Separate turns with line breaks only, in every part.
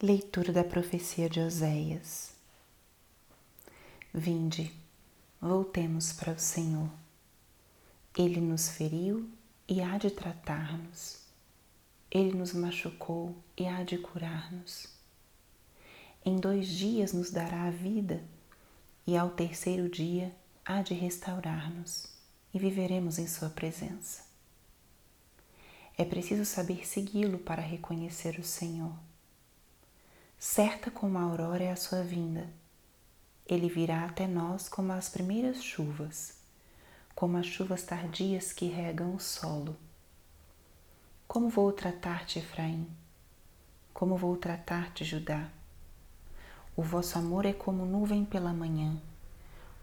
Leitura da profecia de Oséias. Vinde, voltemos para o Senhor. Ele nos feriu e há de tratar-nos. Ele nos machucou e há de curar-nos. Em dois dias nos dará a vida, e ao terceiro dia há de restaurar-nos, e viveremos em Sua presença. É preciso saber segui-lo para reconhecer o Senhor certa como a aurora é a sua vinda. Ele virá até nós como as primeiras chuvas, como as chuvas tardias que regam o solo. Como vou tratar-te, Efraim? Como vou tratar-te, Judá? O vosso amor é como nuvem pela manhã,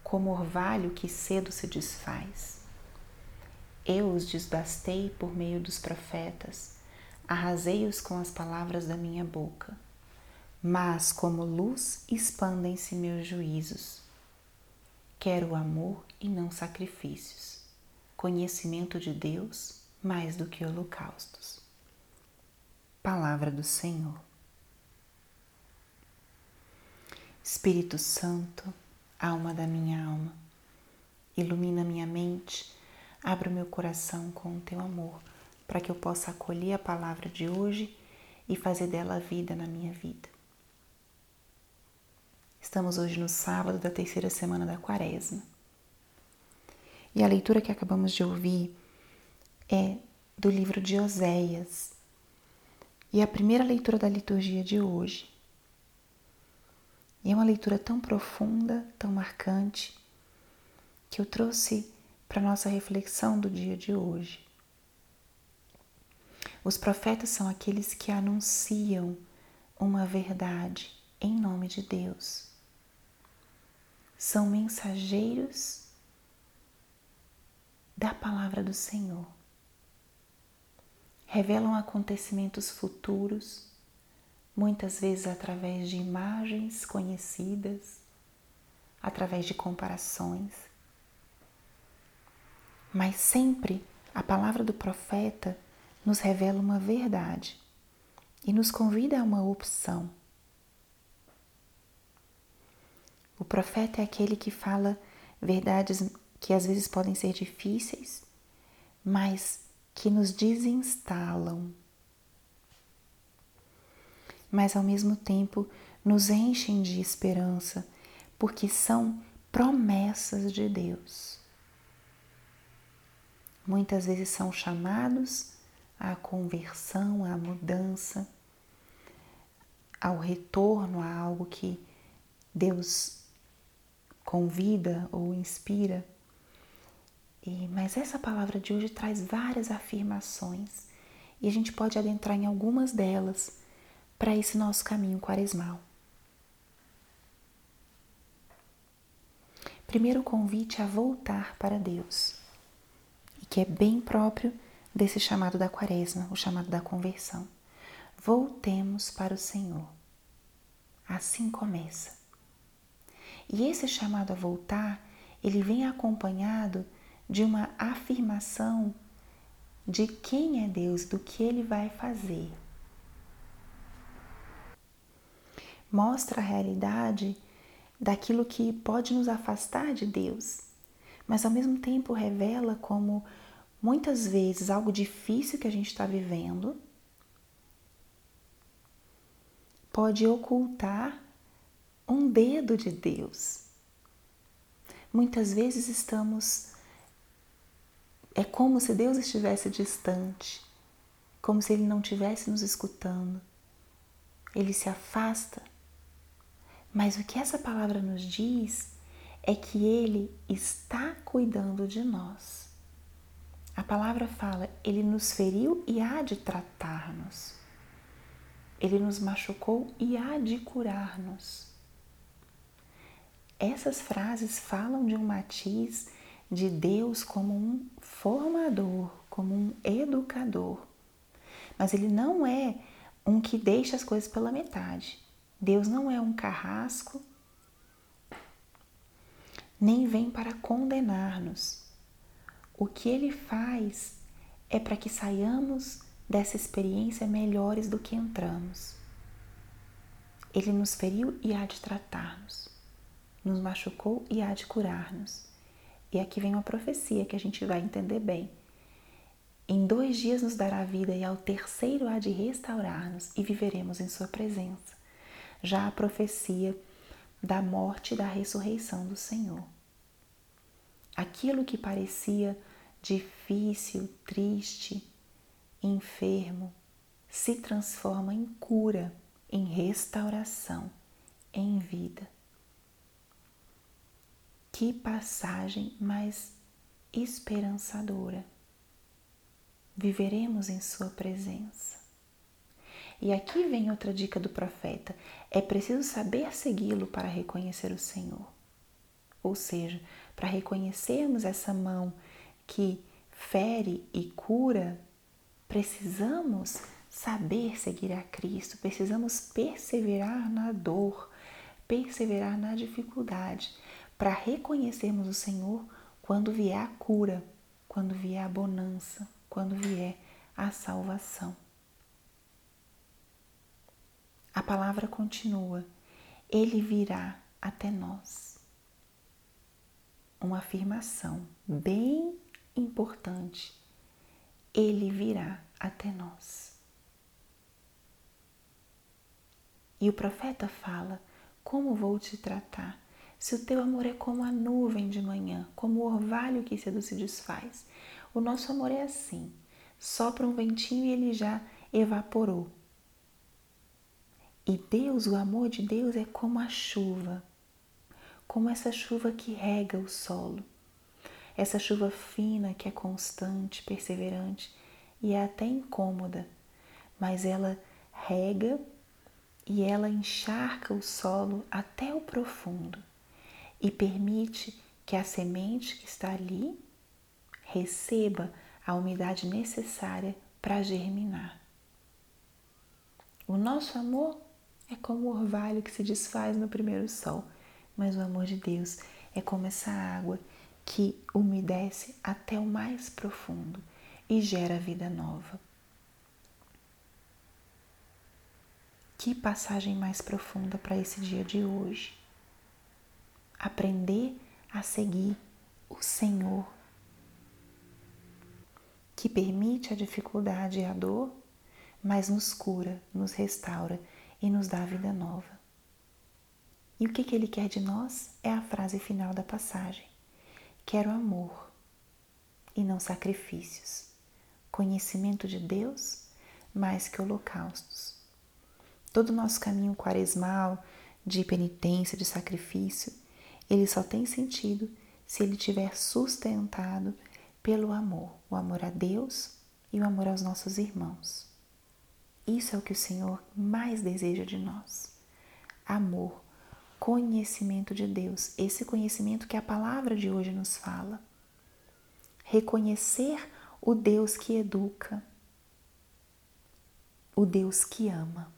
como orvalho que cedo se desfaz. Eu os desbastei por meio dos profetas, arrasei-os com as palavras da minha boca mas como luz expandem-se meus juízos. Quero amor e não sacrifícios, conhecimento de Deus mais do que holocaustos. Palavra do Senhor. Espírito Santo, alma da minha alma, ilumina minha mente, abra o meu coração com o teu amor, para que eu possa acolher a palavra de hoje e fazer dela vida na minha vida. Estamos hoje no sábado da terceira semana da quaresma. E a leitura que acabamos de ouvir é do livro de Oséias. E é a primeira leitura da liturgia de hoje. E é uma leitura tão profunda, tão marcante, que eu trouxe para nossa reflexão do dia de hoje. Os profetas são aqueles que anunciam uma verdade em nome de Deus são mensageiros da palavra do Senhor. Revelam acontecimentos futuros, muitas vezes através de imagens conhecidas, através de comparações. Mas sempre a palavra do profeta nos revela uma verdade e nos convida a uma opção O profeta é aquele que fala verdades que às vezes podem ser difíceis, mas que nos desinstalam, mas ao mesmo tempo nos enchem de esperança, porque são promessas de Deus. Muitas vezes são chamados à conversão, à mudança, ao retorno a algo que Deus convida ou inspira. E, mas essa palavra de hoje traz várias afirmações e a gente pode adentrar em algumas delas para esse nosso caminho quaresmal. Primeiro, convite a voltar para Deus, e que é bem próprio desse chamado da quaresma, o chamado da conversão. Voltemos para o Senhor. Assim começa. E esse chamado a voltar, ele vem acompanhado de uma afirmação de quem é Deus, do que ele vai fazer. Mostra a realidade daquilo que pode nos afastar de Deus, mas ao mesmo tempo revela como muitas vezes algo difícil que a gente está vivendo pode ocultar um dedo de Deus. Muitas vezes estamos. É como se Deus estivesse distante, como se Ele não estivesse nos escutando. Ele se afasta. Mas o que essa palavra nos diz é que Ele está cuidando de nós. A palavra fala: Ele nos feriu e há de tratar-nos. Ele nos machucou e há de curar-nos. Essas frases falam de um matiz de Deus como um formador, como um educador. Mas ele não é um que deixa as coisas pela metade. Deus não é um carrasco, nem vem para condenar-nos. O que ele faz é para que saiamos dessa experiência melhores do que entramos. Ele nos feriu e há de tratar-nos, nos machucou e há de curar-nos. E aqui vem uma profecia que a gente vai entender bem. Em dois dias nos dará vida, e ao terceiro há de restaurar-nos, e viveremos em Sua presença. Já a profecia da morte e da ressurreição do Senhor. Aquilo que parecia difícil, triste, enfermo, se transforma em cura, em restauração, em vida. Que passagem mais esperançadora. Viveremos em Sua presença. E aqui vem outra dica do profeta: é preciso saber segui-lo para reconhecer o Senhor. Ou seja, para reconhecermos essa mão que fere e cura, precisamos saber seguir a Cristo, precisamos perseverar na dor, perseverar na dificuldade, para reconhecermos o Senhor quando vier a cura, quando vier a bonança, quando vier a salvação. A palavra continua: Ele virá até nós. Uma afirmação bem importante. Ele virá até nós. E o profeta fala: Como vou te tratar? Se o teu amor é como a nuvem de manhã, como o orvalho que cedo se desfaz. O nosso amor é assim: sopra um ventinho e ele já evaporou. E Deus, o amor de Deus é como a chuva, como essa chuva que rega o solo, essa chuva fina que é constante, perseverante e é até incômoda, mas ela rega e ela encharca o solo até o profundo e permite que a semente que está ali receba a umidade necessária para germinar. O nosso amor é como o orvalho que se desfaz no primeiro sol, mas o amor de Deus é como essa água que umedece até o mais profundo e gera vida nova. Que passagem mais profunda para esse dia de hoje aprender a seguir o Senhor, que permite a dificuldade e a dor, mas nos cura, nos restaura e nos dá vida nova. E o que, que ele quer de nós é a frase final da passagem: Quero amor e não sacrifícios, conhecimento de Deus mais que holocaustos. Todo o nosso caminho quaresmal de penitência, de sacrifício, ele só tem sentido se ele tiver sustentado pelo amor, o amor a Deus e o amor aos nossos irmãos. Isso é o que o Senhor mais deseja de nós. Amor, conhecimento de Deus, esse conhecimento que a palavra de hoje nos fala. Reconhecer o Deus que educa, o Deus que ama,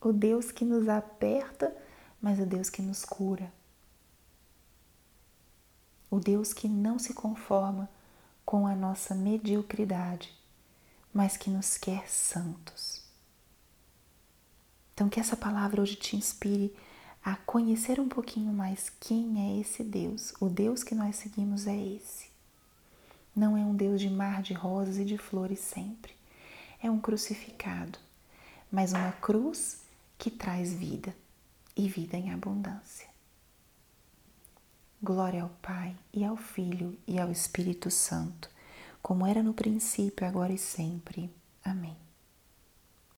o Deus que nos aperta mas o Deus que nos cura. O Deus que não se conforma com a nossa mediocridade, mas que nos quer santos. Então, que essa palavra hoje te inspire a conhecer um pouquinho mais quem é esse Deus. O Deus que nós seguimos é esse. Não é um Deus de mar de rosas e de flores sempre. É um crucificado, mas uma cruz que traz vida e vida em abundância. Glória ao Pai e ao Filho e ao Espírito Santo, como era no princípio, agora e sempre. Amém.